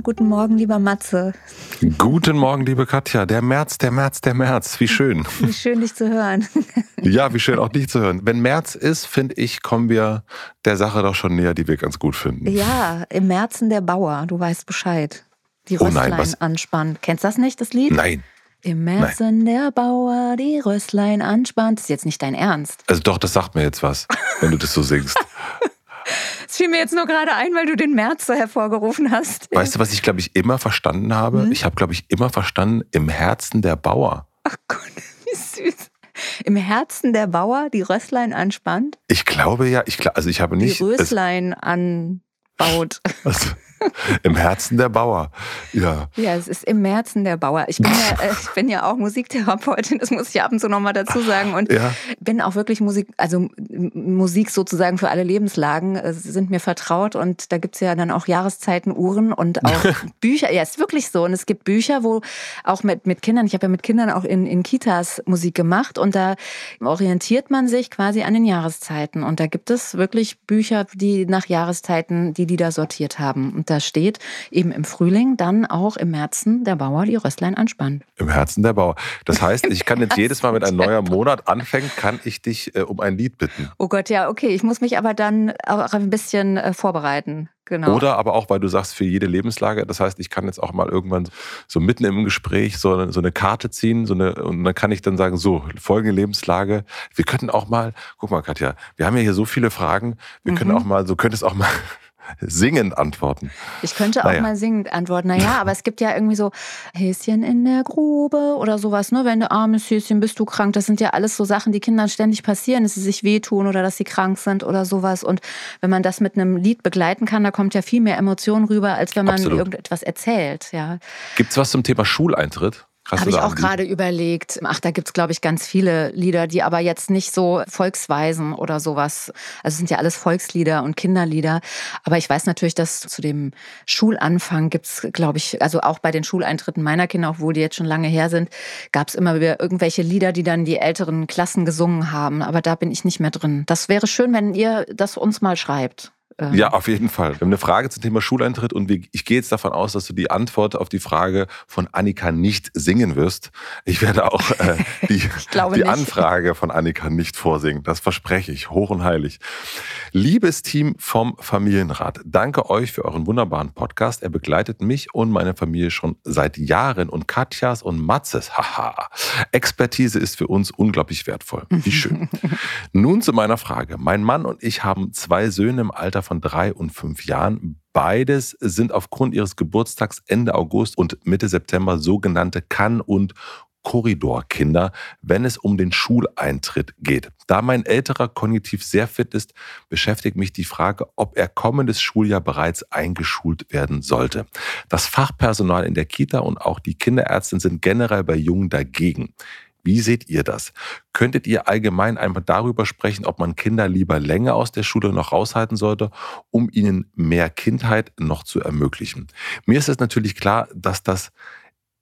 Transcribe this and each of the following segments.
und guten Morgen, lieber Matze. Guten Morgen, liebe Katja. Der März, der März, der März. Wie schön. Wie schön, dich zu hören. Ja, wie schön auch dich zu hören. Wenn März ist, finde ich, kommen wir der Sache doch schon näher, die wir ganz gut finden. Ja, im Märzen der Bauer, du weißt Bescheid. Die Röstlein Oh nein, was- anspannen. Kennst du das nicht, das Lied? Nein. Im Märzen der Bauer die Röstlein anspannt. Das ist jetzt nicht dein Ernst. Also doch, das sagt mir jetzt was, wenn du das so singst. Das fiel mir jetzt nur gerade ein, weil du den März so hervorgerufen hast. Weißt du, was ich, glaube ich, immer verstanden habe? Hm? Ich habe, glaube ich, immer verstanden, im Herzen der Bauer. Ach Gott, wie süß. Im Herzen der Bauer die Röstlein anspannt, Ich glaube ja, ich, also ich habe nicht. die Röslein anbaut. Also, Im Herzen der Bauer. Ja. Ja, es ist im Herzen der Bauer. Ich bin ja, äh, ich bin ja auch Musiktherapeutin, das muss ich ab und zu nochmal dazu sagen. Und Ja. bin auch wirklich Musik, also Musik sozusagen für alle Lebenslagen, äh, sind mir vertraut. Und da gibt's ja dann auch Jahreszeiten, Uhren und auch Bücher. Ja, ist wirklich so. Und es gibt Bücher, wo auch mit, mit Kindern, ich habe ja mit Kindern auch in, in Kitas Musik gemacht und da orientiert man sich quasi an den Jahreszeiten. Und da gibt es wirklich Bücher, die nach Jahreszeiten die Lieder sortiert haben. Und da steht eben im Frühling dann auch im Märzen der Bauer die Röstlein anspannt. Im Herzen der Bauer. Das heißt, ich kann jetzt jedes Mal, wenn ein neuer Monat anfängt, kann ich dich äh, um ein Lied bitten. Oh Gott, ja, okay. Ich muss mich aber dann auch ein bisschen äh, vorbereiten. Genau. Oder aber auch, weil du sagst, für jede Lebenslage. Das heißt, ich kann jetzt auch mal irgendwann so mitten im Gespräch so eine, so eine Karte ziehen so eine, und dann kann ich dann sagen, so, folgende Lebenslage. Wir könnten auch mal, guck mal, Katja, wir haben ja hier so viele Fragen. Wir können Mhm. auch mal, so könntest auch mal singend antworten. Ich könnte auch Naja. mal singend antworten. Naja, aber es gibt ja irgendwie so Häschen in der Grube oder sowas, ne? Wenn du armes Häschen bist du krank. Das sind ja alles so Sachen, die Kindern ständig passieren, dass sie sich wehtun oder dass sie krank sind oder sowas. Und wenn man das mit einem Lied begleiten kann, da kommt ja viel mehr Emotion rüber, als wenn man Absolut. irgendetwas erzählt. Ja. Gibt's was zum Thema Schuleintritt? Habe ich auch gerade überlegt. Ach, da gibt's glaube ich, ganz viele Lieder, die aber jetzt nicht so Volksweisen oder sowas. Also es sind ja alles Volkslieder und Kinderlieder. Aber ich weiß natürlich, dass zu dem Schulanfang gibt's, glaube ich, also auch bei den Schuleintritten meiner Kinder, obwohl die jetzt schon lange her sind, gab's immer wieder irgendwelche Lieder, die dann die älteren Klassen gesungen haben. Aber da bin ich nicht mehr drin. Das wäre schön, wenn ihr das uns mal schreibt. Ähm, Ja, auf jeden Fall. Wir haben eine Frage zum Thema Schuleintritt und ich gehe jetzt davon aus, dass du die Antwort auf die Frage von Annika nicht singen wirst. Ich werde auch äh, die, die. Anfrage von Annika nicht vorsingen. Das verspreche ich, hoch und heilig. Liebes Team vom Familienrat, danke euch für euren wunderbaren Podcast. Er begleitet mich und meine Familie schon seit Jahren und Katjas und Matzes, haha, Expertise ist für uns unglaublich wertvoll. Wie schön. Nun zu meiner Frage. Mein Mann und ich haben zwei Söhne im Alter von drei und fünf Jahren. Beides sind aufgrund ihres Geburtstags Ende August und Mitte September sogenannte Kann- und Korridorkinder, wenn es um den Schuleintritt geht. Da mein älterer kognitiv sehr fit ist, beschäftigt mich die Frage, ob er kommendes Schuljahr bereits eingeschult werden sollte. Das Fachpersonal in der Kita und auch die Kinderärztin sind generell bei Jungen dagegen. Wie seht ihr das? Könntet ihr allgemein einmal darüber sprechen, ob man Kinder lieber länger aus der Schule noch raushalten sollte, um ihnen mehr Kindheit noch zu ermöglichen? Mir ist es natürlich klar, dass das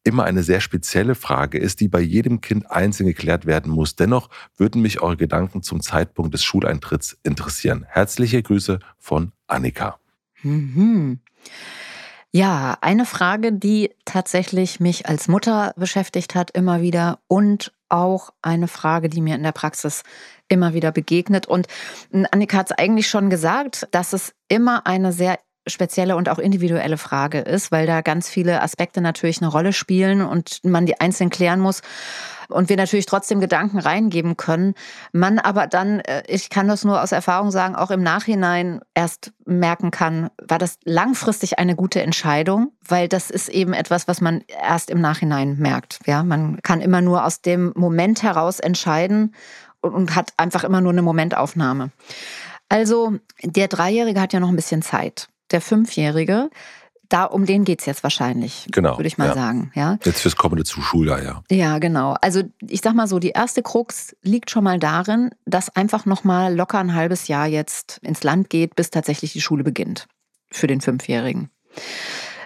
immer eine sehr spezielle Frage ist, die bei jedem Kind einzeln geklärt werden muss. Dennoch würden mich eure Gedanken zum Zeitpunkt des Schuleintritts interessieren. Herzliche Grüße von Annika. Mhm. Ja, eine Frage, die tatsächlich mich als Mutter beschäftigt hat, immer wieder und auch eine Frage, die mir in der Praxis immer wieder begegnet. Und Annika hat es eigentlich schon gesagt, dass es immer eine sehr spezielle und auch individuelle Frage ist, weil da ganz viele Aspekte natürlich eine Rolle spielen und man die einzeln klären muss und wir natürlich trotzdem Gedanken reingeben können. Man aber dann, äh, ich kann das nur aus Erfahrung sagen, auch im Nachhinein erst merken kann, war das langfristig eine gute Entscheidung, weil das ist eben etwas, was man erst im Nachhinein merkt. Ja, man kann immer nur aus dem Moment heraus entscheiden und hat einfach immer nur eine Momentaufnahme. Also der Dreijährige hat ja noch ein bisschen Zeit. Der Fünfjährige da um den geht's jetzt wahrscheinlich. Genau. Würde ich mal ja. sagen. Ja? Jetzt fürs kommende Schuljahr, ja. Ja, genau. Also ich sag mal so, die erste Krux liegt schon mal darin, dass einfach nochmal locker ein halbes Jahr jetzt ins Land geht, bis tatsächlich die Schule beginnt. Für den Fünfjährigen.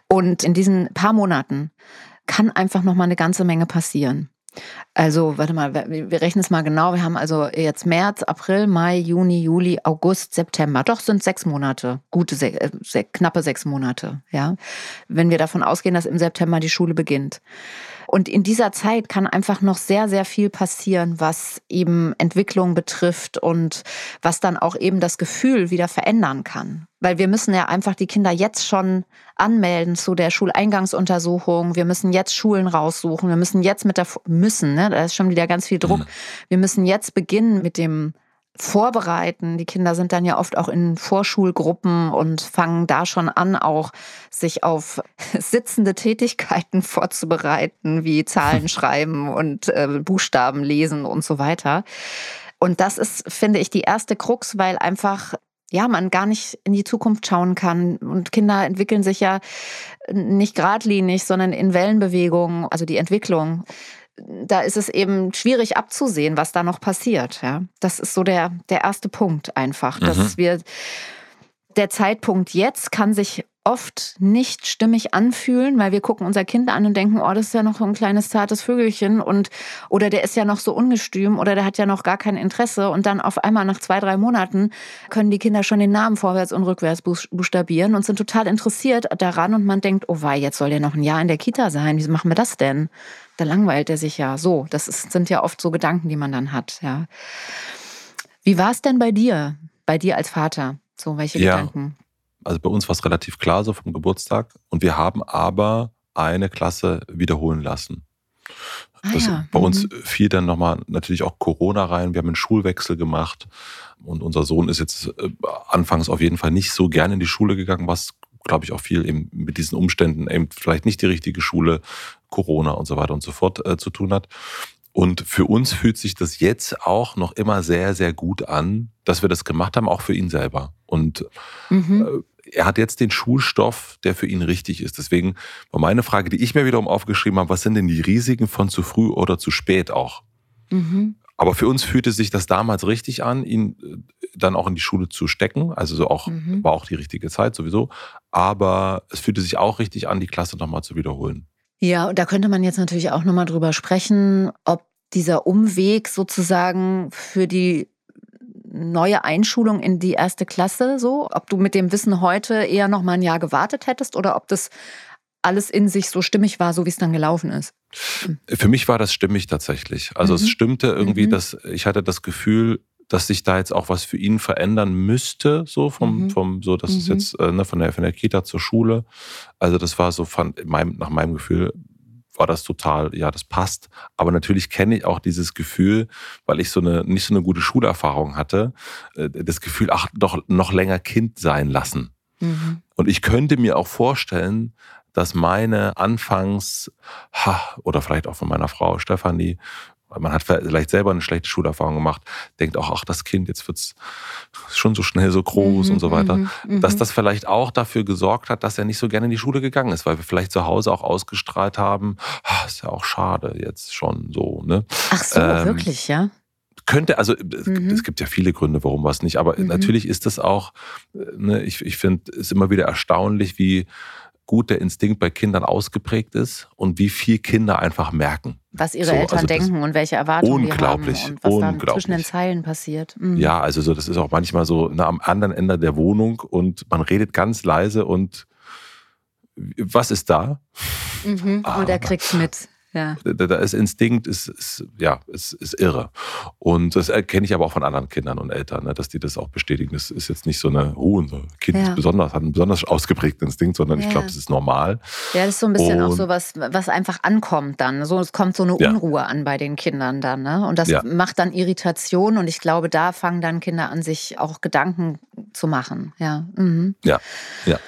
Und in diesen paar Monaten kann einfach nochmal eine ganze Menge passieren. Also, warte mal, wir rechnen es mal genau. Wir haben also jetzt März, April, Mai, Juni, Juli, August, September. Doch sind sechs Monate, gute, äh, knappe sechs Monate, ja. Wenn wir davon ausgehen, dass im September die Schule beginnt. Und in dieser Zeit kann einfach noch sehr, sehr viel passieren, was eben Entwicklung betrifft und was dann auch eben das Gefühl wieder verändern kann. Weil wir müssen ja einfach die Kinder jetzt schon anmelden zu der Schuleingangsuntersuchung. Wir müssen jetzt Schulen raussuchen. Wir müssen jetzt mit der, müssen, ne, da ist schon wieder ganz viel Druck. Mhm. Wir müssen jetzt beginnen mit dem vorbereiten. Die Kinder sind dann ja oft auch in Vorschulgruppen und fangen da schon an, auch sich auf sitzende Tätigkeiten vorzubereiten, wie Zahlen schreiben und äh, Buchstaben lesen und so weiter. Und das ist, finde ich, die erste Krux, weil einfach ja, man gar nicht in die Zukunft schauen kann. Und Kinder entwickeln sich ja nicht geradlinig, sondern in Wellenbewegungen, also die Entwicklung da ist es eben schwierig abzusehen, was da noch passiert. Ja, das ist so der, der erste Punkt einfach, dass mhm. wir der Zeitpunkt jetzt kann sich oft nicht stimmig anfühlen, weil wir gucken unser Kind an und denken, oh, das ist ja noch ein kleines zartes Vögelchen und oder der ist ja noch so ungestüm oder der hat ja noch gar kein Interesse und dann auf einmal nach zwei, drei Monaten können die Kinder schon den Namen vorwärts und rückwärts buchstabieren und sind total interessiert daran und man denkt, oh wei, jetzt soll der noch ein Jahr in der Kita sein, wie machen wir das denn? Da langweilt er sich ja so. Das ist, sind ja oft so Gedanken, die man dann hat, ja. Wie war es denn bei dir, bei dir als Vater? So, welche ja. Gedanken? Also bei uns war es relativ klar so vom Geburtstag. Und wir haben aber eine Klasse wiederholen lassen. Ah, das, ja. Bei mhm. uns fiel dann nochmal natürlich auch Corona rein. Wir haben einen Schulwechsel gemacht. Und unser Sohn ist jetzt äh, anfangs auf jeden Fall nicht so gerne in die Schule gegangen, was, glaube ich, auch viel eben mit diesen Umständen eben vielleicht nicht die richtige Schule, Corona und so weiter und so fort äh, zu tun hat. Und für uns fühlt sich das jetzt auch noch immer sehr, sehr gut an, dass wir das gemacht haben, auch für ihn selber. Und mhm. Er hat jetzt den Schulstoff, der für ihn richtig ist. Deswegen war meine Frage, die ich mir wiederum aufgeschrieben habe, was sind denn die Risiken von zu früh oder zu spät auch? Mhm. Aber für uns fühlte sich das damals richtig an, ihn äh, dann auch in die Schule zu stecken. Also so auch, mhm. war auch die richtige Zeit sowieso. Aber es fühlte sich auch richtig an, die Klasse nochmal zu wiederholen. Ja, und da könnte man jetzt natürlich auch nochmal drüber sprechen, ob dieser Umweg sozusagen für die neue Einschulung in die erste Klasse so? Ob du mit dem Wissen heute eher noch mal ein Jahr gewartet hättest oder ob das alles in sich so stimmig war, so wie es dann gelaufen ist? Für mich war das stimmig tatsächlich. Also mhm. es stimmte irgendwie, mhm. dass ich hatte das Gefühl, dass sich da jetzt auch was für ihn verändern müsste, so vom, mhm. vom so, das ist mhm. jetzt äh, ne, von der von der Kita zur Schule. Also das war so von meinem, nach meinem Gefühl war das total, ja, das passt. Aber natürlich kenne ich auch dieses Gefühl, weil ich so eine nicht so eine gute Schulerfahrung hatte, äh, das Gefühl, ach, doch noch länger Kind sein lassen. Mhm. Und ich könnte mir auch vorstellen, dass meine Anfangs, ha, oder vielleicht auch von meiner Frau Stefanie, man hat vielleicht selber eine schlechte Schulerfahrung gemacht, denkt auch, ach, das Kind, jetzt wird's schon so schnell so groß mhm, und so weiter. Mhm, mhm, dass das vielleicht auch dafür gesorgt hat, dass er nicht so gerne in die Schule gegangen ist, weil wir vielleicht zu Hause auch ausgestrahlt haben, ach, ist ja auch schade jetzt schon so. Ne? Ach so, ähm, wirklich, ja? Könnte, also mhm. es gibt ja viele Gründe, warum was nicht, aber mhm. natürlich ist das auch, äh, ne, ich, ich finde es immer wieder erstaunlich, wie gut der Instinkt bei Kindern ausgeprägt ist und wie viel Kinder einfach merken. Was ihre so, Eltern also denken und welche Erwartungen unglaublich, die haben und was unglaublich. dann zwischen den Zeilen passiert. Mhm. Ja, also so, das ist auch manchmal so na, am anderen Ende der Wohnung und man redet ganz leise und was ist da? Mhm. und er kriegt mit. Ja. Ist Instinkt, ist, ist, ja, ist, ist irre. Und das erkenne ich aber auch von anderen Kindern und Eltern, ne, dass die das auch bestätigen. Das ist jetzt nicht so eine, oh, unser Kind Ja. ist besonders, hat einen besonders ausgeprägten Instinkt, sondern ich Ja. glaube, das ist normal. Ja, das ist so ein bisschen auch Und- so was, was einfach ankommt dann. So, es kommt so eine. Unruhe an bei den Kindern dann. Ne? Und das macht dann Irritation und ich glaube, da fangen dann Kinder an, sich auch Gedanken zu machen. Ja. Mhm. Ja, ja.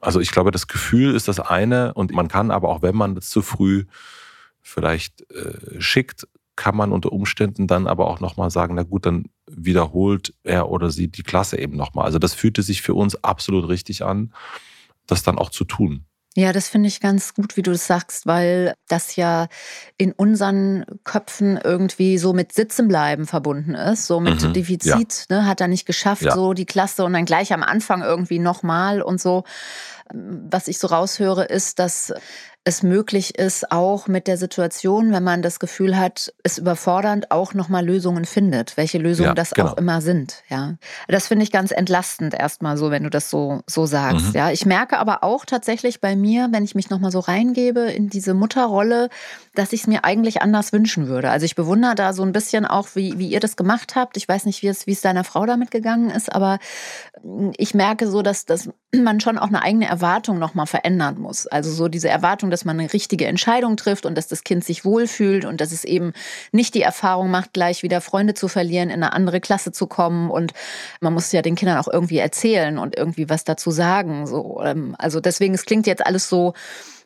Also ich glaube, das Gefühl ist das eine und man kann aber auch, wenn man das zu früh vielleicht äh, schickt, kann man unter Umständen dann aber auch nochmal sagen, na gut, dann wiederholt er oder sie die Klasse eben nochmal. Also das fühlte sich für uns absolut richtig an, das dann auch zu tun. Ja, das finde ich ganz gut, wie du das sagst, weil das ja in unseren Köpfen irgendwie so mit Sitzenbleiben verbunden ist, so mit Mhm, Defizit, ne, hat er nicht geschafft, Ja. so die Klasse und dann gleich am Anfang irgendwie nochmal und so. Was ich so raushöre, ist, dass es möglich ist, auch mit der Situation, wenn man das Gefühl hat, es überfordernd, auch nochmal Lösungen findet, welche Lösungen Ja, das genau. auch immer sind. Ja, das finde ich ganz entlastend erstmal so, wenn du das so so sagst. Mhm. Ja, ich merke aber auch tatsächlich bei mir, wenn ich mich nochmal so reingebe in diese Mutterrolle, dass ich es mir eigentlich anders wünschen würde. Also ich bewundere da so ein bisschen auch, wie, wie ihr das gemacht habt. Ich weiß nicht, wie es, wie es deiner Frau damit gegangen ist, aber ich merke so, dass, dass man schon auch eine eigene Erwartung nochmal verändern muss. Also so diese Erwartung, dass man eine richtige Entscheidung trifft und dass das Kind sich wohlfühlt und dass es eben nicht die Erfahrung macht, gleich wieder Freunde zu verlieren, in eine andere Klasse zu kommen. Und man muss ja den Kindern auch irgendwie erzählen und irgendwie was dazu sagen. So, ähm, also deswegen, es klingt jetzt alles so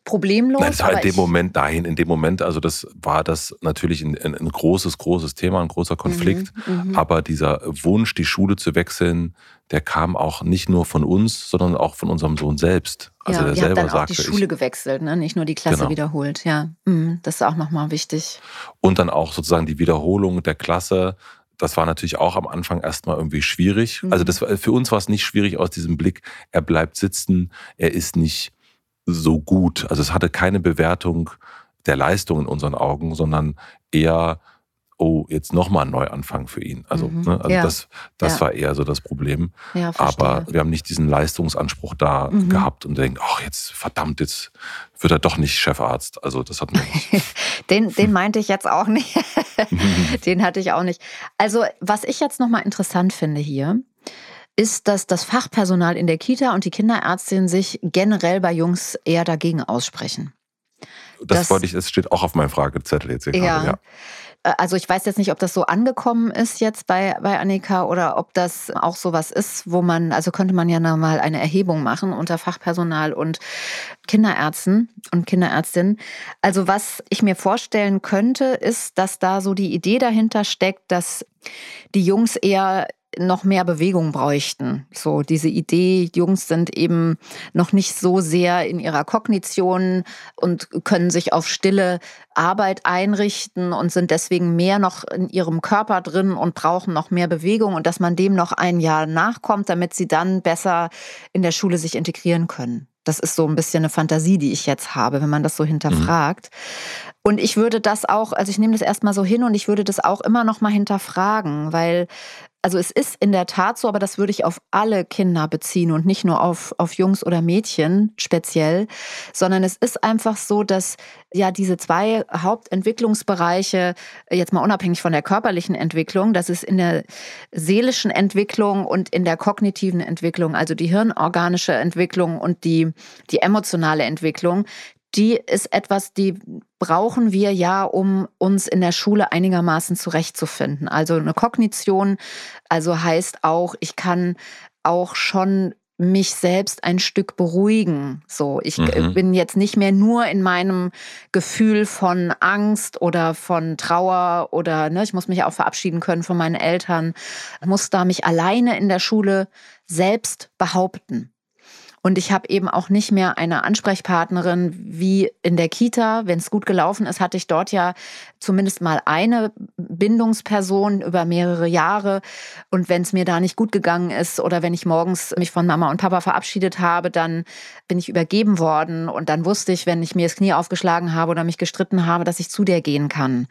problemlos. Nein, war in dem Moment dahin, in dem Moment, also das war das natürlich ein, ein, ein großes, großes Thema, ein großer Konflikt. Mhm, mhm. Aber dieser Wunsch, die Schule zu wechseln, der kam auch nicht nur von uns, sondern auch von unserem Sohn selbst. Also ja, der selber dann auch sagte, die Schule ich, gewechselt, ne? nicht nur die Klasse Genau. wiederholt. Ja, mhm, das ist auch nochmal wichtig. und dann auch sozusagen die Wiederholung der Klasse. Das war natürlich auch am Anfang erstmal irgendwie schwierig. Mhm. Also das war, für uns war es nicht schwierig aus diesem Blick, er bleibt sitzen, er ist nicht so gut. Also es hatte keine Bewertung der Leistung in unseren Augen, sondern eher, oh, jetzt nochmal ein Neuanfang für ihn. Also, Mhm. ne, also Ja. das, das Ja. war eher so das Problem. Ja. Aber wir haben nicht diesen Leistungsanspruch da Mhm. gehabt und denken, ach, jetzt verdammt, jetzt wird er doch nicht Chefarzt. Also das hatten wir nicht. Den, den meinte ich jetzt auch nicht. den hatte ich auch nicht. Also, was ich jetzt nochmal interessant finde hier, ist, dass das Fachpersonal in der Kita und die Kinderärztin sich generell bei Jungs eher dagegen aussprechen. Das, Das- wollte ich, das steht auch auf meinem Fragezettel jetzt hier gerade. Ja. Äh, Also ich weiß jetzt nicht, ob das so angekommen ist jetzt bei, bei Annika oder ob das auch sowas ist, wo man, also könnte man ja noch mal eine Erhebung machen unter Fachpersonal und Kinderärzten und Kinderärztinnen. Also was ich mir vorstellen könnte, ist, dass da so die Idee dahinter steckt, dass die Jungs eher noch mehr Bewegung bräuchten. So diese Idee, Jungs sind eben noch nicht so sehr in ihrer Kognition und können sich auf stille Arbeit einrichten und sind deswegen mehr noch in ihrem Körper drin und brauchen noch mehr Bewegung und dass man dem noch ein Jahr nachkommt, damit sie dann besser in der Schule sich integrieren können. Das ist so ein bisschen eine Fantasie, die ich jetzt habe, wenn man das so hinterfragt. Und ich würde das auch, also ich nehme das erstmal so hin und ich würde das auch immer noch mal hinterfragen, weil also es ist in der Tat so, aber das würde ich auf alle Kinder beziehen und nicht nur auf, auf Jungs oder Mädchen speziell, sondern es ist einfach so, dass ja diese zwei Hauptentwicklungsbereiche, jetzt mal unabhängig von der körperlichen Entwicklung, das ist in der seelischen Entwicklung und in der kognitiven Entwicklung, also die hirnorganische Entwicklung und die, die emotionale Entwicklung, die ist etwas, die brauchen wir ja, um uns in der Schule einigermaßen zurechtzufinden. Also eine Kognition, also heißt auch, ich kann auch schon mich selbst ein Stück beruhigen. So, ich Mhm. bin jetzt nicht mehr nur in meinem Gefühl von Angst oder von Trauer oder ne, ich muss mich auch verabschieden können von meinen Eltern, muss da mich alleine in der Schule selbst behaupten. Und ich habe eben auch nicht mehr eine Ansprechpartnerin wie in der Kita. Wenn es gut gelaufen ist, hatte ich dort ja zumindest mal eine Bindungsperson über mehrere Jahre. Und wenn es mir da nicht gut gegangen ist oder wenn ich morgens mich von Mama und Papa verabschiedet habe, dann bin ich übergeben worden. Und dann wusste ich, wenn ich mir das Knie aufgeschlagen habe oder mich gestritten habe, dass ich zu dir gehen kann.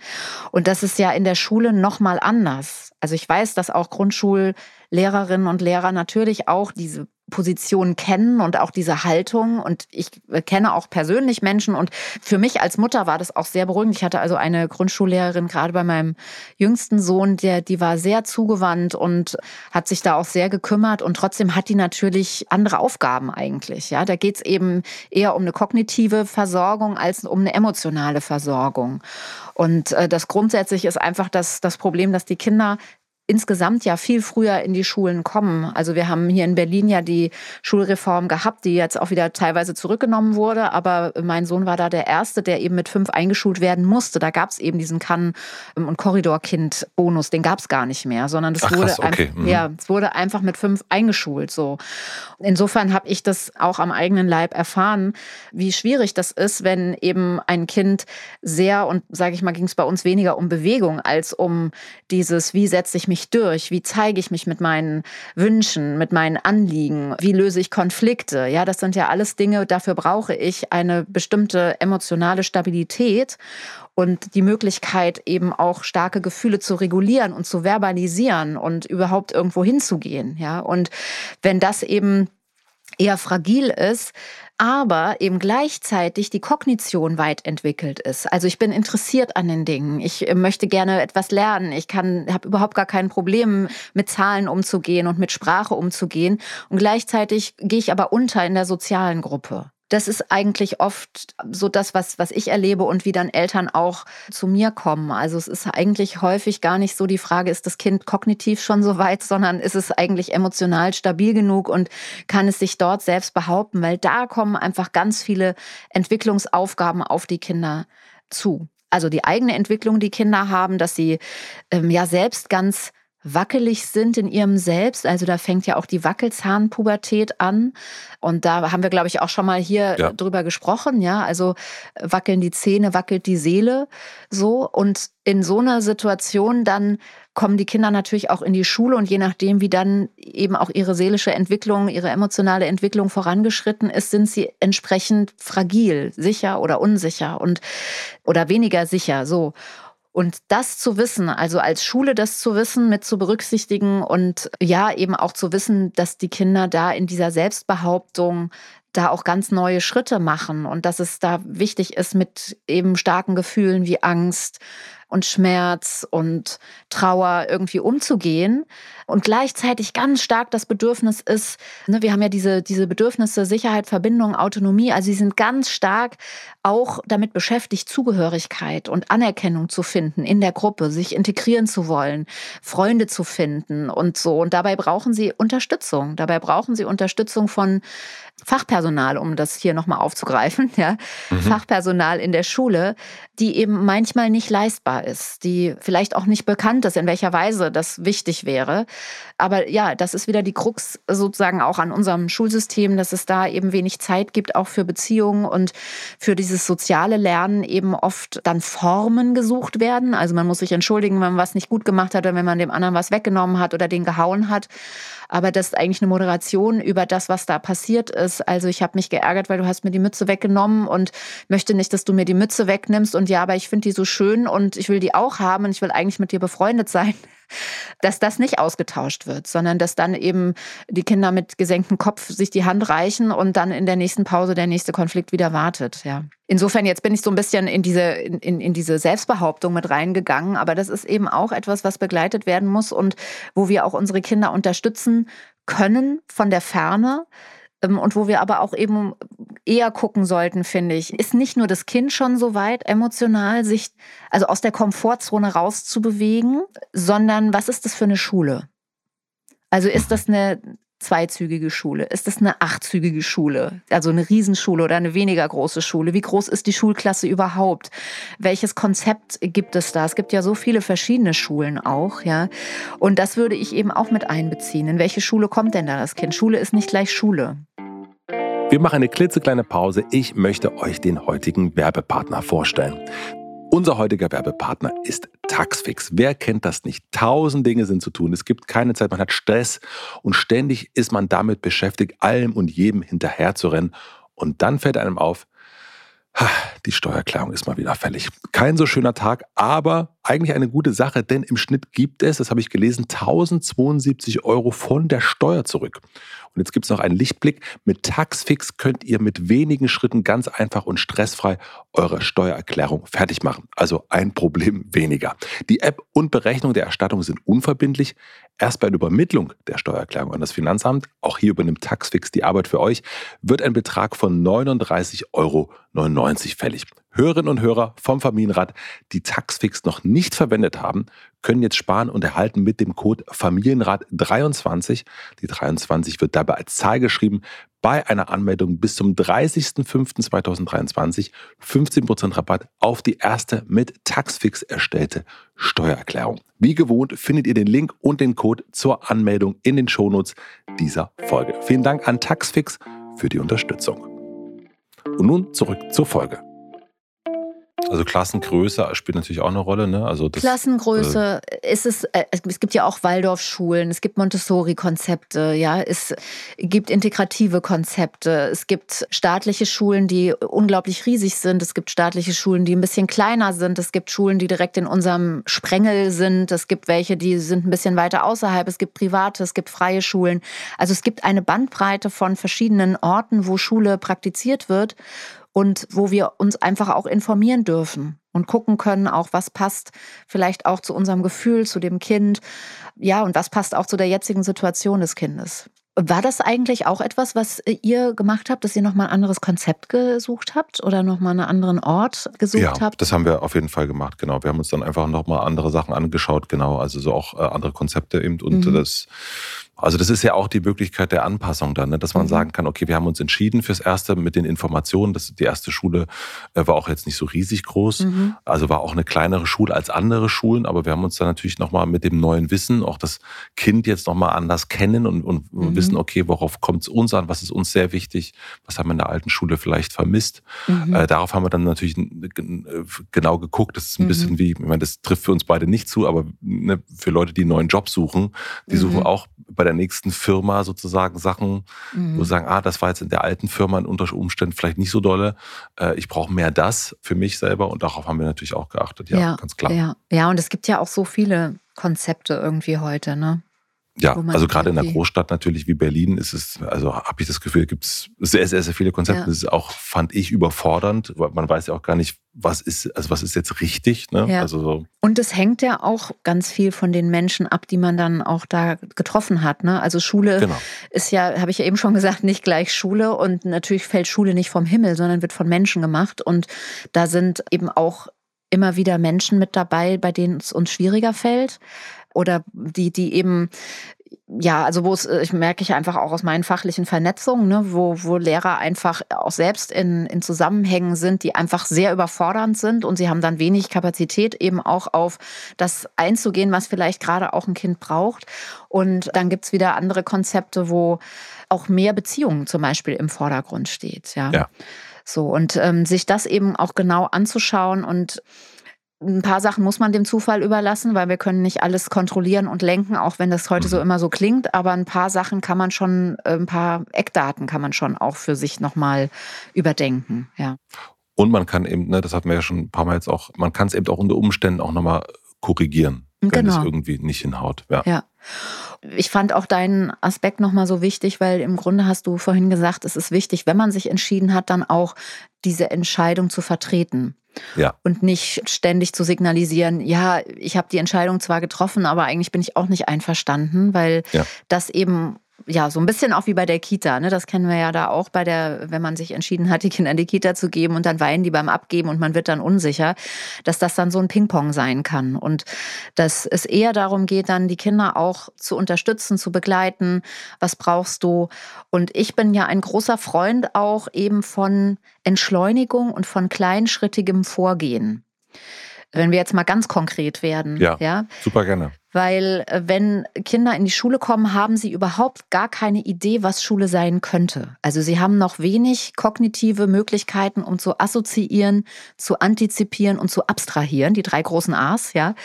Und das ist ja in der Schule noch mal anders. Also ich weiß, dass auch Grundschullehrerinnen und Lehrer natürlich auch diese Position kennen und auch diese Haltung. Und ich kenne auch persönlich Menschen. Und für mich als Mutter war das auch sehr beruhigend. Ich hatte also eine Grundschullehrerin, gerade bei meinem jüngsten Sohn, der, die war sehr zugewandt und hat sich da auch sehr gekümmert. Und trotzdem hat die natürlich andere Aufgaben eigentlich. Ja, da geht es eben eher um eine kognitive Versorgung als um eine emotionale Versorgung. Und äh, das grundsätzlich ist einfach das, das Problem, dass die Kinder insgesamt ja viel früher in die Schulen kommen. Also wir haben hier in Berlin ja die Schulreform gehabt, die jetzt auch wieder teilweise zurückgenommen wurde. Aber mein Sohn war da der Erste, der eben mit fünf eingeschult werden musste. Da gab es eben diesen Kann- und Korridorkind-Bonus. Den gab es gar nicht mehr, sondern es wurde, krass, okay. mhm. ja, es wurde einfach mit fünf eingeschult. So. Insofern habe ich das auch am eigenen Leib erfahren, wie schwierig das ist, wenn eben ein Kind sehr, und sage ich mal, ging es bei uns weniger um Bewegung als um dieses, wie setze ich mich mich durch? Wie zeige ich mich mit meinen Wünschen, mit meinen Anliegen? Wie löse ich Konflikte? Ja, das sind ja alles Dinge, dafür brauche ich eine bestimmte emotionale Stabilität und die Möglichkeit eben auch starke Gefühle zu regulieren und zu verbalisieren und überhaupt irgendwo hinzugehen, ja? Und wenn das eben eher fragil ist, aber eben gleichzeitig die Kognition weit entwickelt ist. Also ich bin interessiert an den Dingen. Ich äh, möchte gerne etwas lernen. Ich kann, habe überhaupt gar kein Problem, mit Zahlen umzugehen und mit Sprache umzugehen. Und gleichzeitig gehe ich aber unter in der sozialen Gruppe das ist eigentlich oft so das, was, was ich erlebe und wie dann Eltern auch zu mir kommen. Also es ist eigentlich häufig gar nicht so die Frage, ist das Kind kognitiv schon so weit, sondern ist es eigentlich emotional stabil genug und kann es sich dort selbst behaupten, weil da kommen einfach ganz viele Entwicklungsaufgaben auf die Kinder zu. Also die eigene Entwicklung, die Kinder haben, dass sie ähm, ja selbst ganz wackelig sind in ihrem Selbst. Also da fängt ja auch die Wackelzahnpubertät an. Und da haben wir, glaube ich, auch schon mal hier ja. drüber gesprochen. Ja, also wackeln die Zähne, wackelt die Seele so. Und in so einer Situation dann kommen die Kinder natürlich auch in die Schule und je nachdem, wie dann eben auch ihre seelische Entwicklung, ihre emotionale Entwicklung vorangeschritten ist, sind sie entsprechend fragil, sicher oder unsicher und oder weniger sicher. So. Und das zu wissen, also als Schule das zu wissen, mit zu berücksichtigen und ja, eben auch zu wissen, dass die Kinder da in dieser Selbstbehauptung da auch ganz neue Schritte machen und dass es da wichtig ist, mit eben starken Gefühlen wie Angst, und Schmerz und Trauer irgendwie umzugehen. Und gleichzeitig ganz stark das Bedürfnis ist, ne, wir haben ja diese, diese Bedürfnisse Sicherheit, Verbindung, Autonomie, also sie sind ganz stark auch damit beschäftigt, Zugehörigkeit und Anerkennung zu finden in der Gruppe, sich integrieren zu wollen, Freunde zu finden und so. Und dabei brauchen sie Unterstützung. Dabei brauchen sie Unterstützung von Fachpersonal, um das hier nochmal aufzugreifen, ja, mhm. Fachpersonal in der Schule, die eben manchmal nicht leistbar ist, die vielleicht auch nicht bekannt ist, in welcher Weise das wichtig wäre. Aber ja, das ist wieder die Krux sozusagen auch an unserem Schulsystem, dass es da eben wenig Zeit gibt, auch für Beziehungen und für dieses soziale Lernen eben oft dann Formen gesucht werden. Also man muss sich entschuldigen, wenn man was nicht gut gemacht hat oder wenn man dem anderen was weggenommen hat oder den gehauen hat aber das ist eigentlich eine Moderation über das, was da passiert ist. Also ich habe mich geärgert, weil du hast mir die Mütze weggenommen und möchte nicht, dass du mir die Mütze wegnimmst und ja, aber ich finde die so schön und ich will die auch haben und ich will eigentlich mit dir befreundet sein dass das nicht ausgetauscht wird, sondern dass dann eben die Kinder mit gesenktem Kopf sich die Hand reichen und dann in der nächsten Pause der nächste Konflikt wieder wartet. Ja. Insofern, jetzt bin ich so ein bisschen in diese, in, in diese Selbstbehauptung mit reingegangen, aber das ist eben auch etwas, was begleitet werden muss und wo wir auch unsere Kinder unterstützen können von der Ferne und wo wir aber auch eben eher gucken sollten, finde ich, ist nicht nur das Kind schon so weit emotional, sich also aus der Komfortzone rauszubewegen, sondern was ist das für eine Schule? Also ist das eine zweizügige Schule? Ist das eine achtzügige Schule? Also eine Riesenschule oder eine weniger große Schule? Wie groß ist die Schulklasse überhaupt? Welches Konzept gibt es da? Es gibt ja so viele verschiedene Schulen auch, ja. Und das würde ich eben auch mit einbeziehen. In welche Schule kommt denn da das Kind? Schule ist nicht gleich Schule. Wir machen eine klitzekleine Pause. Ich möchte euch den heutigen Werbepartner vorstellen. Unser heutiger Werbepartner ist Taxfix. Wer kennt das nicht? Tausend Dinge sind zu tun. Es gibt keine Zeit, man hat Stress und ständig ist man damit beschäftigt, allem und jedem hinterherzurennen. Und dann fällt einem auf, die Steuererklärung ist mal wieder fällig. Kein so schöner Tag, aber eigentlich eine gute Sache, denn im Schnitt gibt es, das habe ich gelesen, 1072 Euro von der Steuer zurück. Und jetzt gibt es noch einen Lichtblick. Mit Taxfix könnt ihr mit wenigen Schritten ganz einfach und stressfrei eure Steuererklärung fertig machen. Also ein Problem weniger. Die App und Berechnung der Erstattung sind unverbindlich. Erst bei der Übermittlung der Steuererklärung an das Finanzamt, auch hier übernimmt Taxfix die Arbeit für euch, wird ein Betrag von 39,99 Euro fällig. Hörerinnen und Hörer vom Familienrat, die Taxfix noch nicht verwendet haben, können jetzt sparen und erhalten mit dem Code Familienrat23. Die 23 wird dabei als Zahl geschrieben. Bei einer Anmeldung bis zum 30.05.2023 15% Rabatt auf die erste mit Taxfix erstellte Steuererklärung. Wie gewohnt findet ihr den Link und den Code zur Anmeldung in den Shownotes dieser Folge. Vielen Dank an Taxfix für die Unterstützung. Und nun zurück zur Folge. Also Klassengröße spielt natürlich auch eine Rolle. Ne? Also das, Klassengröße äh, ist es, äh, es gibt ja auch Waldorfschulen, es gibt Montessori-Konzepte, ja, es gibt integrative Konzepte, es gibt staatliche Schulen, die unglaublich riesig sind, es gibt staatliche Schulen, die ein bisschen kleiner sind, es gibt Schulen, die direkt in unserem Sprengel sind, es gibt welche, die sind ein bisschen weiter außerhalb, es gibt private, es gibt freie Schulen. Also es gibt eine Bandbreite von verschiedenen Orten, wo Schule praktiziert wird und wo wir uns einfach auch informieren dürfen und gucken können, auch was passt vielleicht auch zu unserem Gefühl, zu dem Kind, ja, und was passt auch zu der jetzigen Situation des Kindes. War das eigentlich auch etwas, was ihr gemacht habt, dass ihr nochmal ein anderes Konzept gesucht habt oder nochmal einen anderen Ort gesucht ja, habt? das haben wir auf jeden Fall gemacht, genau. Wir haben uns dann einfach nochmal andere Sachen angeschaut, genau, also so auch äh, andere Konzepte eben und mhm. das also das ist ja auch die Möglichkeit der Anpassung dann, ne? dass man mhm. sagen kann, okay, wir haben uns entschieden fürs Erste mit den Informationen. Das, die erste Schule äh, war auch jetzt nicht so riesig groß, mhm. also war auch eine kleinere Schule als andere Schulen, aber wir haben uns dann natürlich nochmal mit dem neuen Wissen, auch das Kind jetzt nochmal anders kennen und, und mhm. wissen, okay, worauf kommt es uns an, was ist uns sehr wichtig, was haben wir in der alten Schule vielleicht vermisst. Mhm. Äh, darauf haben wir dann natürlich genau geguckt. Das ist ein mhm. bisschen wie, ich meine, das trifft für uns beide nicht zu, aber ne, für Leute, die einen neuen Job suchen, die suchen mhm. auch bei der nächsten Firma sozusagen Sachen, mhm. wo sie sagen, ah, das war jetzt in der alten Firma unter Umständen vielleicht nicht so dolle. Äh, ich brauche mehr das für mich selber und darauf haben wir natürlich auch geachtet. Ja, ja, ganz klar. Ja. ja, und es gibt ja auch so viele Konzepte irgendwie heute, ne? Ja, also gerade in der Großstadt natürlich wie Berlin ist es, also habe ich das Gefühl, gibt es sehr, sehr, sehr viele Konzepte. Ja. Das ist auch, fand ich, überfordernd, weil man weiß ja auch gar nicht, was ist, also was ist jetzt richtig. Ne? Ja. Also so. Und es hängt ja auch ganz viel von den Menschen ab, die man dann auch da getroffen hat. Ne? Also Schule genau. ist ja, habe ich ja eben schon gesagt, nicht gleich Schule. Und natürlich fällt Schule nicht vom Himmel, sondern wird von Menschen gemacht. Und da sind eben auch immer wieder Menschen mit dabei, bei denen es uns schwieriger fällt oder die, die eben ja, also wo es, äh, ich merke ich einfach auch aus meinen fachlichen Vernetzungen, ne, wo, wo Lehrer einfach auch selbst in, in Zusammenhängen sind, die einfach sehr überfordernd sind und sie haben dann wenig Kapazität, eben auch auf das einzugehen, was vielleicht gerade auch ein Kind braucht. Und dann gibt's wieder andere Konzepte, wo auch mehr Beziehungen zum Beispiel im Vordergrund steht. Ja. ja. So, und ähm, sich das eben auch genau anzuschauen und ein paar Sachen muss man dem Zufall überlassen, weil wir können nicht alles kontrollieren und lenken, auch wenn das heute so mhm. immer so klingt. Aber ein paar Sachen kann man schon, äh, ein paar Eckdaten kann man schon auch für sich nochmal überdenken. Ja. Und man kann eben, ne, das hatten wir ja schon ein paar Mal jetzt auch, man kann es eben auch unter Umständen auch nochmal korrigieren, wenn genau. es irgendwie nicht hinhaut. Ja. ja. Ich fand auch deinen Aspekt nochmal so wichtig, weil im Grunde hast du vorhin gesagt, es ist wichtig, wenn man sich entschieden hat, dann auch diese Entscheidung zu vertreten. Ja. Und nicht ständig zu signalisieren, ja, ich habe die Entscheidung zwar getroffen, aber eigentlich bin ich auch nicht einverstanden, weil ja. das eben ja, so ein bisschen auch wie bei der Kita, ne? Das kennen wir ja da auch bei der, wenn man sich entschieden hat, die Kinder in die Kita zu geben und dann weinen die beim Abgeben und man wird dann unsicher, dass das dann so ein Ping-Pong sein kann. Und dass es eher darum geht, dann die Kinder auch zu unterstützen, zu begleiten. Was brauchst du? Und ich bin ja ein großer Freund auch eben von Entschleunigung und von kleinschrittigem Vorgehen. Wenn wir jetzt mal ganz konkret werden. Ja, ja super gerne. Weil äh, wenn Kinder in die Schule kommen, haben sie überhaupt gar keine Idee, was Schule sein könnte. Also sie haben noch wenig kognitive Möglichkeiten, um zu assoziieren, zu antizipieren und zu abstrahieren, die drei großen A's, ja.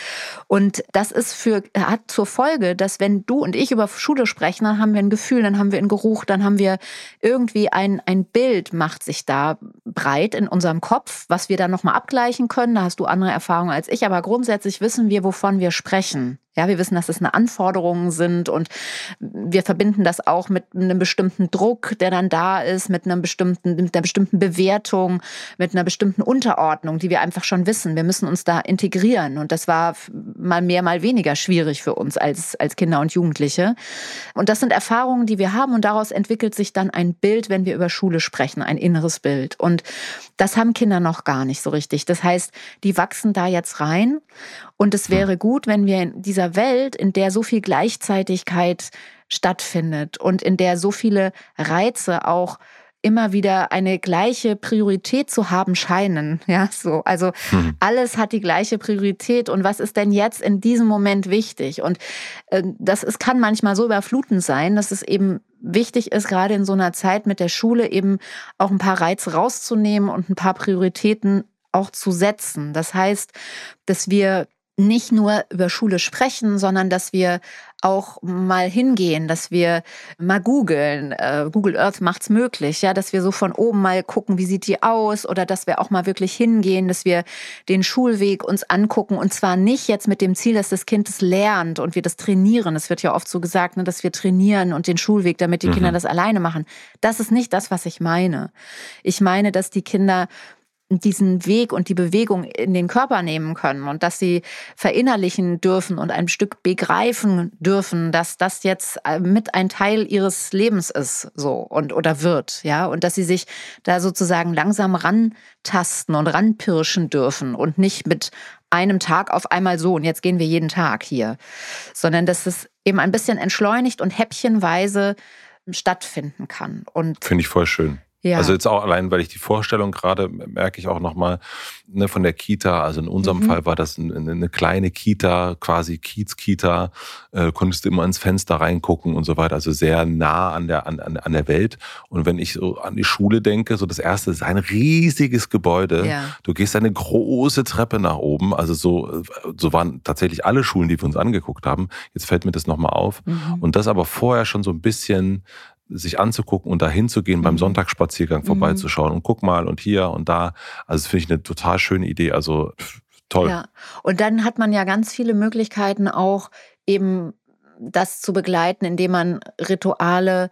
Und das ist für, hat zur Folge, dass wenn du und ich über Schule sprechen, dann haben wir ein Gefühl, dann haben wir einen Geruch, dann haben wir irgendwie ein, ein Bild macht sich da breit in unserem Kopf, was wir dann nochmal abgleichen können. Da hast du andere Erfahrungen als ich, aber grundsätzlich wissen wir, wovon wir sprechen. Ja, wir wissen, dass es eine Anforderungen sind und wir verbinden das auch mit einem bestimmten Druck, der dann da ist, mit einem bestimmten, mit einer bestimmten Bewertung, mit einer bestimmten Unterordnung, die wir einfach schon wissen. Wir müssen uns da integrieren und das war mal mehr, mal weniger schwierig für uns als, als Kinder und Jugendliche. Und das sind Erfahrungen, die wir haben und daraus entwickelt sich dann ein Bild, wenn wir über Schule sprechen, ein inneres Bild. Und das haben Kinder noch gar nicht so richtig. Das heißt, die wachsen da jetzt rein und es wäre gut, wenn wir in dieser Welt, in der so viel Gleichzeitigkeit stattfindet und in der so viele Reize auch immer wieder eine gleiche Priorität zu haben scheinen. Ja, so. Also mhm. alles hat die gleiche Priorität. Und was ist denn jetzt in diesem Moment wichtig? Und äh, das es kann manchmal so überflutend sein, dass es eben wichtig ist, gerade in so einer Zeit mit der Schule eben auch ein paar Reize rauszunehmen und ein paar Prioritäten auch zu setzen. Das heißt, dass wir nicht nur über Schule sprechen, sondern dass wir auch mal hingehen, dass wir mal googeln. Äh, Google Earth macht's möglich, ja, dass wir so von oben mal gucken, wie sieht die aus, oder dass wir auch mal wirklich hingehen, dass wir den Schulweg uns angucken und zwar nicht jetzt mit dem Ziel, dass das Kind es lernt und wir das trainieren. Es wird ja oft so gesagt, ne, dass wir trainieren und den Schulweg, damit die mhm. Kinder das alleine machen. Das ist nicht das, was ich meine. Ich meine, dass die Kinder diesen Weg und die Bewegung in den Körper nehmen können und dass sie verinnerlichen dürfen und ein Stück begreifen dürfen, dass das jetzt äh, mit ein Teil ihres Lebens ist, so und oder wird, ja, und dass sie sich da sozusagen langsam rantasten und ranpirschen dürfen und nicht mit einem Tag auf einmal so und jetzt gehen wir jeden Tag hier, sondern dass es eben ein bisschen entschleunigt und häppchenweise stattfinden kann. Und finde ich voll schön. Ja. Also jetzt auch allein, weil ich die Vorstellung gerade merke ich auch nochmal ne, von der Kita. Also in unserem mhm. Fall war das eine, eine kleine Kita, quasi Kiez-Kita. Äh, konntest du immer ins Fenster reingucken und so weiter. Also sehr nah an der, an, an der Welt. Und wenn ich so an die Schule denke, so das erste ist ein riesiges Gebäude. Ja. Du gehst eine große Treppe nach oben. Also so, so waren tatsächlich alle Schulen, die wir uns angeguckt haben. Jetzt fällt mir das nochmal auf. Mhm. Und das aber vorher schon so ein bisschen sich anzugucken und dahin zu gehen, mhm. beim Sonntagsspaziergang vorbeizuschauen mhm. und guck mal und hier und da. Also das finde ich eine total schöne Idee. Also toll. Ja. Und dann hat man ja ganz viele Möglichkeiten auch eben das zu begleiten, indem man Rituale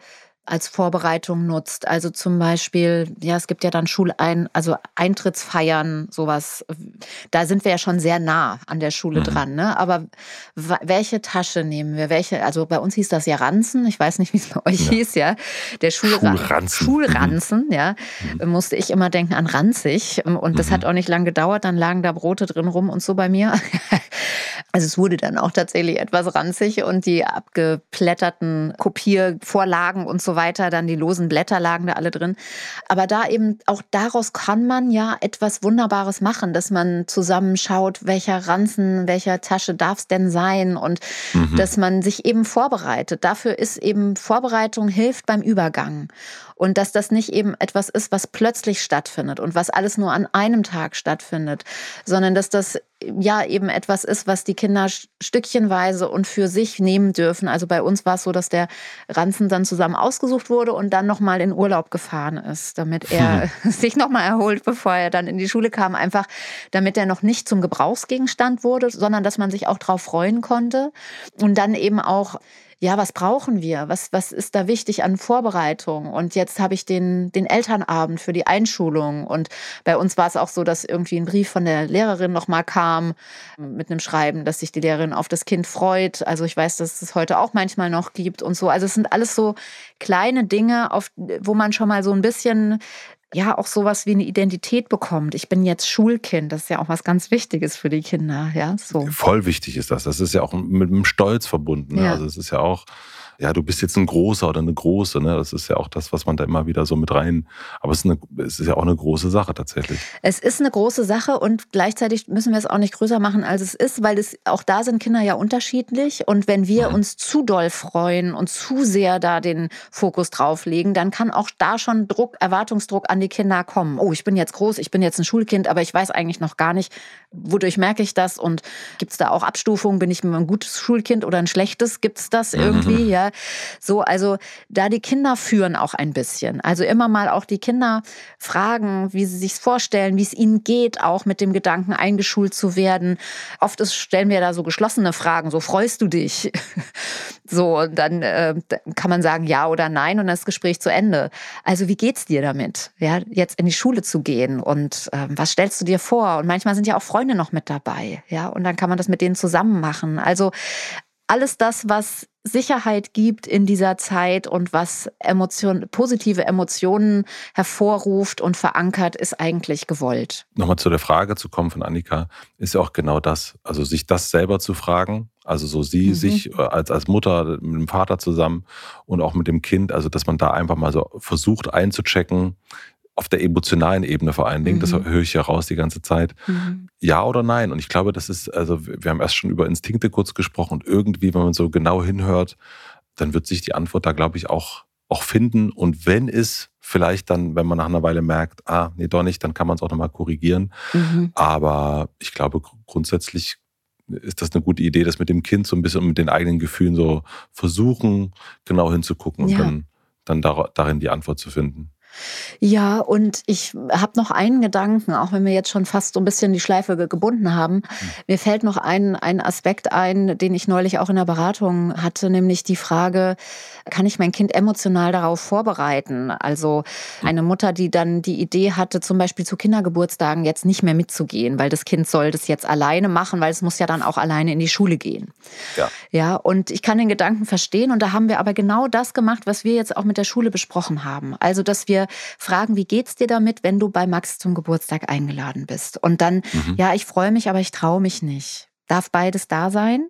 als Vorbereitung nutzt. Also zum Beispiel, ja, es gibt ja dann Schulein, also Eintrittsfeiern, sowas. Da sind wir ja schon sehr nah an der Schule mhm. dran. Ne? Aber welche Tasche nehmen wir? Welche? Also bei uns hieß das ja Ranzen. Ich weiß nicht, wie es bei euch ja. hieß, ja. Der Schulran Schulranzen. Schulranzen, mhm. ja. Mhm. Musste ich immer denken an ranzig. Und das hat mhm. auch nicht lange gedauert. Dann lagen da Brote drin rum und so bei mir. Also es wurde dann auch tatsächlich etwas ranzig und die abgeplätterten Kopiervorlagen und so weiter, dann die losen Blätter lagen da alle drin. Aber da eben auch daraus kann man ja etwas Wunderbares machen, dass man zusammenschaut, welcher Ranzen, welcher Tasche darf es denn sein und mhm. dass man sich eben vorbereitet. Dafür ist eben Vorbereitung hilft beim Übergang und dass das nicht eben etwas ist, was plötzlich stattfindet und was alles nur an einem Tag stattfindet, sondern dass das ja eben etwas ist, was die Kinder stückchenweise und für sich nehmen dürfen. Also bei uns war es so, dass der Ranzen dann zusammen ausgesucht wurde und dann nochmal in Urlaub gefahren ist, damit er hm. sich nochmal erholt, bevor er dann in die Schule kam. Einfach, damit er noch nicht zum Gebrauchsgegenstand wurde, sondern dass man sich auch darauf freuen konnte und dann eben auch ja, was brauchen wir? Was, was ist da wichtig an Vorbereitung? Und jetzt habe ich den, den Elternabend für die Einschulung. Und bei uns war es auch so, dass irgendwie ein Brief von der Lehrerin nochmal kam mit einem Schreiben, dass sich die Lehrerin auf das Kind freut. Also ich weiß, dass es heute auch manchmal noch gibt und so. Also es sind alles so kleine Dinge, auf, wo man schon mal so ein bisschen ja auch sowas wie eine Identität bekommt. Ich bin jetzt Schulkind, das ist ja auch was ganz Wichtiges für die Kinder, ja. So. Voll wichtig ist das. Das ist ja auch mit einem Stolz verbunden. Ne? Ja. Also es ist ja auch ja, du bist jetzt ein Großer oder eine Große. Ne? Das ist ja auch das, was man da immer wieder so mit rein. Aber es ist, eine, es ist ja auch eine große Sache tatsächlich. Es ist eine große Sache und gleichzeitig müssen wir es auch nicht größer machen, als es ist, weil es auch da sind Kinder ja unterschiedlich. Und wenn wir mhm. uns zu doll freuen und zu sehr da den Fokus drauf legen, dann kann auch da schon Druck, Erwartungsdruck an die Kinder kommen. Oh, ich bin jetzt groß, ich bin jetzt ein Schulkind, aber ich weiß eigentlich noch gar nicht, wodurch merke ich das und gibt es da auch Abstufungen? Bin ich ein gutes Schulkind oder ein schlechtes? Gibt es das irgendwie? Mhm. Ja, so, also da die Kinder führen auch ein bisschen. Also immer mal auch die Kinder fragen, wie sie sich vorstellen, wie es ihnen geht, auch mit dem Gedanken eingeschult zu werden. Oft ist, stellen wir da so geschlossene Fragen, so freust du dich? so, dann äh, kann man sagen ja oder nein und das Gespräch zu Ende. Also wie geht's dir damit? Ja, jetzt in die Schule zu gehen und äh, was stellst du dir vor? Und manchmal sind ja auch Freunde noch mit dabei, ja, und dann kann man das mit denen zusammen machen. Also alles das, was Sicherheit gibt in dieser Zeit und was Emotion, positive Emotionen hervorruft und verankert, ist eigentlich gewollt. Nochmal zu der Frage zu kommen von Annika, ist ja auch genau das. Also sich das selber zu fragen, also so sie mhm. sich als, als Mutter mit dem Vater zusammen und auch mit dem Kind, also dass man da einfach mal so versucht einzuchecken, auf der emotionalen Ebene vor allen Dingen, mhm. das höre ich ja raus die ganze Zeit. Mhm. Ja oder nein? Und ich glaube, das ist, also wir haben erst schon über Instinkte kurz gesprochen und irgendwie, wenn man so genau hinhört, dann wird sich die Antwort da, glaube ich, auch, auch finden. Und wenn es vielleicht dann, wenn man nach einer Weile merkt, ah, nee, doch nicht, dann kann man es auch nochmal korrigieren. Mhm. Aber ich glaube, grundsätzlich ist das eine gute Idee, das mit dem Kind so ein bisschen mit den eigenen Gefühlen so versuchen, genau hinzugucken und ja. dann, dann darin die Antwort zu finden. Ja, und ich habe noch einen Gedanken, auch wenn wir jetzt schon fast so ein bisschen die Schleife gebunden haben. Mhm. Mir fällt noch ein, ein Aspekt ein, den ich neulich auch in der Beratung hatte, nämlich die Frage, kann ich mein Kind emotional darauf vorbereiten? Also eine Mutter, die dann die Idee hatte, zum Beispiel zu Kindergeburtstagen jetzt nicht mehr mitzugehen, weil das Kind soll das jetzt alleine machen, weil es muss ja dann auch alleine in die Schule gehen. Ja. Ja, und ich kann den Gedanken verstehen. Und da haben wir aber genau das gemacht, was wir jetzt auch mit der Schule besprochen haben. Also, dass wir fragen, wie geht's dir damit, wenn du bei Max zum Geburtstag eingeladen bist? Und dann, mhm. ja, ich freue mich, aber ich traue mich nicht. Darf beides da sein?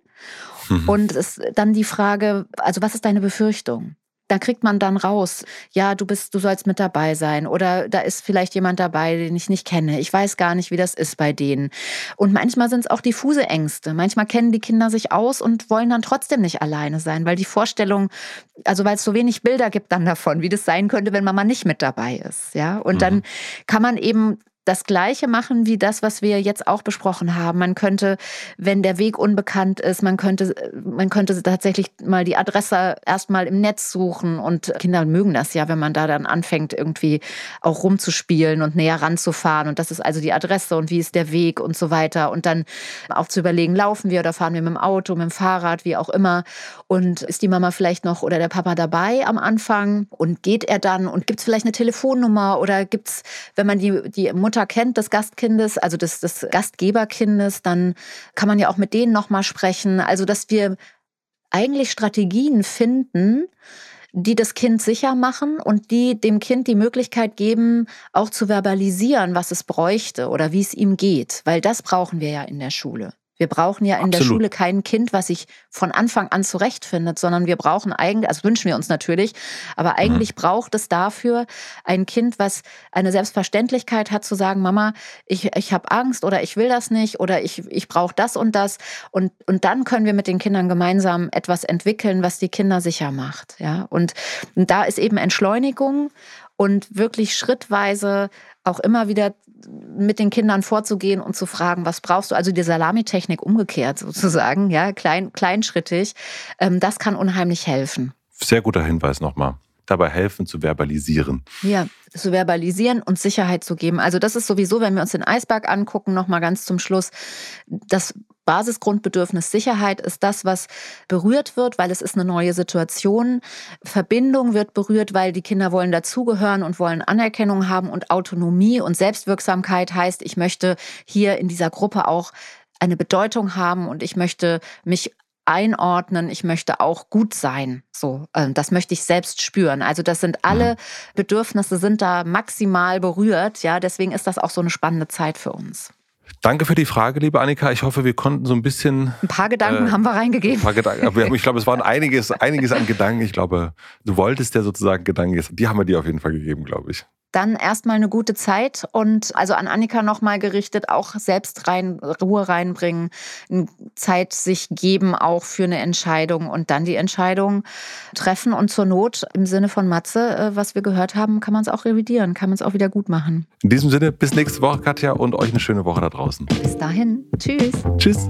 Mhm. Und es dann die Frage, also was ist deine Befürchtung? Da kriegt man dann raus, ja, du bist, du sollst mit dabei sein oder da ist vielleicht jemand dabei, den ich nicht kenne. Ich weiß gar nicht, wie das ist bei denen. Und manchmal sind es auch diffuse Ängste. Manchmal kennen die Kinder sich aus und wollen dann trotzdem nicht alleine sein, weil die Vorstellung, also weil es so wenig Bilder gibt dann davon, wie das sein könnte, wenn Mama nicht mit dabei ist, ja. Und mhm. dann kann man eben das Gleiche machen wie das, was wir jetzt auch besprochen haben. Man könnte, wenn der Weg unbekannt ist, man könnte, man könnte tatsächlich mal die Adresse erstmal im Netz suchen und Kinder mögen das ja, wenn man da dann anfängt, irgendwie auch rumzuspielen und näher ranzufahren. Und das ist also die Adresse und wie ist der Weg und so weiter. Und dann auch zu überlegen, laufen wir oder fahren wir mit dem Auto, mit dem Fahrrad, wie auch immer. Und ist die Mama vielleicht noch oder der Papa dabei am Anfang? Und geht er dann? Und gibt es vielleicht eine Telefonnummer oder gibt es, wenn man die, die Mutter Mutter kennt des Gastkindes, also des, des Gastgeberkindes, dann kann man ja auch mit denen nochmal sprechen. Also, dass wir eigentlich Strategien finden, die das Kind sicher machen und die dem Kind die Möglichkeit geben, auch zu verbalisieren, was es bräuchte oder wie es ihm geht. Weil das brauchen wir ja in der Schule. Wir brauchen ja in Absolut. der Schule kein Kind, was sich von Anfang an zurechtfindet, sondern wir brauchen eigentlich, also wünschen wir uns natürlich, aber eigentlich mhm. braucht es dafür ein Kind, was eine Selbstverständlichkeit hat, zu sagen, Mama, ich, ich habe Angst oder ich will das nicht oder ich, ich brauche das und das. Und, und dann können wir mit den Kindern gemeinsam etwas entwickeln, was die Kinder sicher macht. Ja? Und, und da ist eben Entschleunigung und wirklich schrittweise auch immer wieder mit den Kindern vorzugehen und zu fragen, was brauchst du? Also die Salamitechnik umgekehrt sozusagen, ja, klein, kleinschrittig. Ähm, das kann unheimlich helfen. Sehr guter Hinweis nochmal. Dabei helfen zu verbalisieren. Ja, zu verbalisieren und Sicherheit zu geben. Also das ist sowieso, wenn wir uns den Eisberg angucken, nochmal ganz zum Schluss, das Basisgrundbedürfnis Sicherheit ist das, was berührt wird, weil es ist eine neue Situation. Verbindung wird berührt, weil die Kinder wollen dazugehören und wollen Anerkennung haben und Autonomie und Selbstwirksamkeit heißt, ich möchte hier in dieser Gruppe auch eine Bedeutung haben und ich möchte mich einordnen, ich möchte auch gut sein. So, äh, das möchte ich selbst spüren. Also das sind alle mhm. Bedürfnisse sind da maximal berührt, ja, deswegen ist das auch so eine spannende Zeit für uns. Danke für die Frage, liebe Annika. Ich hoffe, wir konnten so ein bisschen. Ein paar Gedanken äh, haben wir reingegeben. Ein paar Gedanken. Ich glaube, es waren einiges, einiges an Gedanken. Ich glaube, du wolltest ja sozusagen Gedanken. Die haben wir dir auf jeden Fall gegeben, glaube ich dann erstmal eine gute Zeit und also an Annika nochmal gerichtet, auch selbst rein, Ruhe reinbringen, Zeit sich geben auch für eine Entscheidung und dann die Entscheidung treffen und zur Not im Sinne von Matze, äh, was wir gehört haben, kann man es auch revidieren, kann man es auch wieder gut machen. In diesem Sinne, bis nächste Woche, Katja, und euch eine schöne Woche da draußen. Bis dahin. Tschüss. Tschüss.